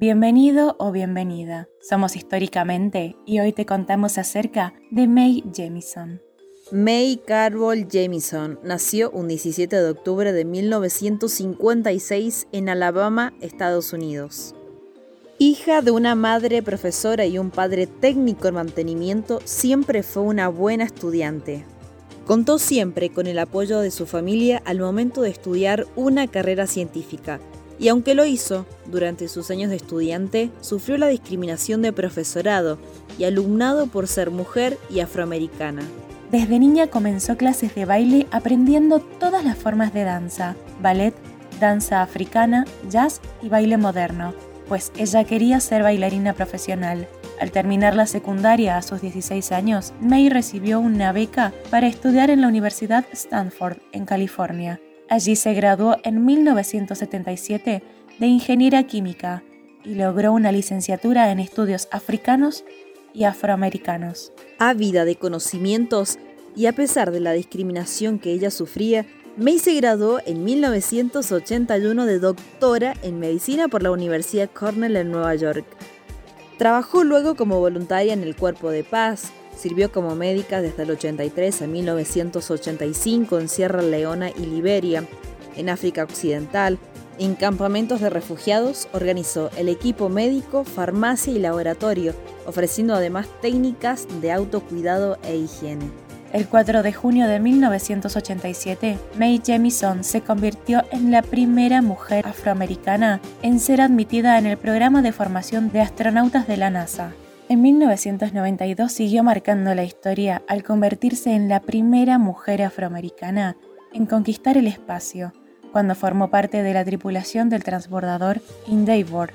Bienvenido o bienvenida. Somos Históricamente y hoy te contamos acerca de May Jemison. May Carroll Jamison nació un 17 de octubre de 1956 en Alabama, Estados Unidos. Hija de una madre profesora y un padre técnico en mantenimiento, siempre fue una buena estudiante. Contó siempre con el apoyo de su familia al momento de estudiar una carrera científica, y aunque lo hizo, durante sus años de estudiante, sufrió la discriminación de profesorado y alumnado por ser mujer y afroamericana. Desde niña comenzó clases de baile aprendiendo todas las formas de danza, ballet, danza africana, jazz y baile moderno pues ella quería ser bailarina profesional. Al terminar la secundaria a sus 16 años, May recibió una beca para estudiar en la Universidad Stanford, en California. Allí se graduó en 1977 de Ingeniera Química y logró una licenciatura en estudios africanos y afroamericanos. Ávida de conocimientos y a pesar de la discriminación que ella sufría, May se graduó en 1981 de doctora en medicina por la Universidad Cornell en Nueva York. Trabajó luego como voluntaria en el Cuerpo de Paz, sirvió como médica desde el 83 a 1985 en Sierra Leona y Liberia, en África Occidental, en campamentos de refugiados organizó el equipo médico, farmacia y laboratorio, ofreciendo además técnicas de autocuidado e higiene. El 4 de junio de 1987, Mae Jemison se convirtió en la primera mujer afroamericana en ser admitida en el programa de formación de astronautas de la NASA. En 1992 siguió marcando la historia al convertirse en la primera mujer afroamericana en conquistar el espacio, cuando formó parte de la tripulación del transbordador Endeavour,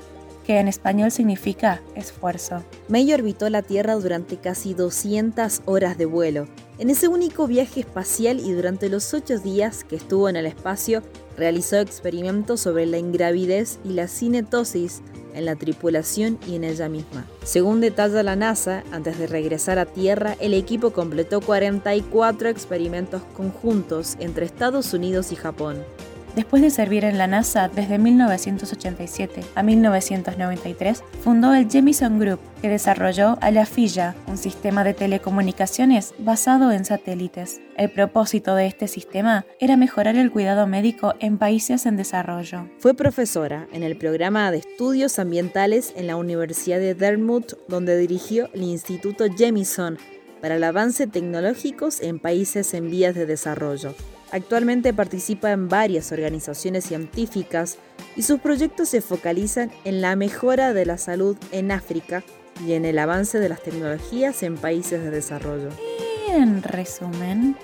que en español significa esfuerzo. May orbitó la Tierra durante casi 200 horas de vuelo, en ese único viaje espacial y durante los ocho días que estuvo en el espacio, realizó experimentos sobre la ingravidez y la cinetosis en la tripulación y en ella misma. Según detalla la NASA, antes de regresar a Tierra, el equipo completó 44 experimentos conjuntos entre Estados Unidos y Japón. Después de servir en la NASA desde 1987 a 1993, fundó el Jemison Group, que desarrolló a la FIA, un sistema de telecomunicaciones basado en satélites. El propósito de este sistema era mejorar el cuidado médico en países en desarrollo. Fue profesora en el programa de estudios ambientales en la Universidad de Dartmouth, donde dirigió el Instituto Jemison para el avance tecnológicos en países en vías de desarrollo. Actualmente participa en varias organizaciones científicas y sus proyectos se focalizan en la mejora de la salud en África y en el avance de las tecnologías en países de desarrollo. en resumen,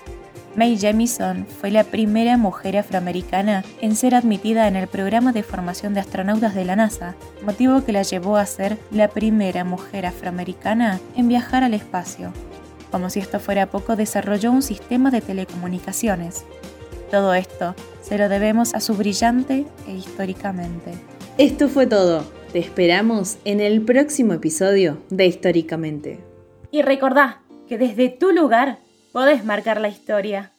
Mae Jemison fue la primera mujer afroamericana en ser admitida en el programa de formación de astronautas de la NASA, motivo que la llevó a ser la primera mujer afroamericana en viajar al espacio. Como si esto fuera poco, desarrolló un sistema de telecomunicaciones. Todo esto se lo debemos a su brillante e históricamente. Esto fue todo. Te esperamos en el próximo episodio de Históricamente. Y recordá que desde tu lugar podés marcar la historia.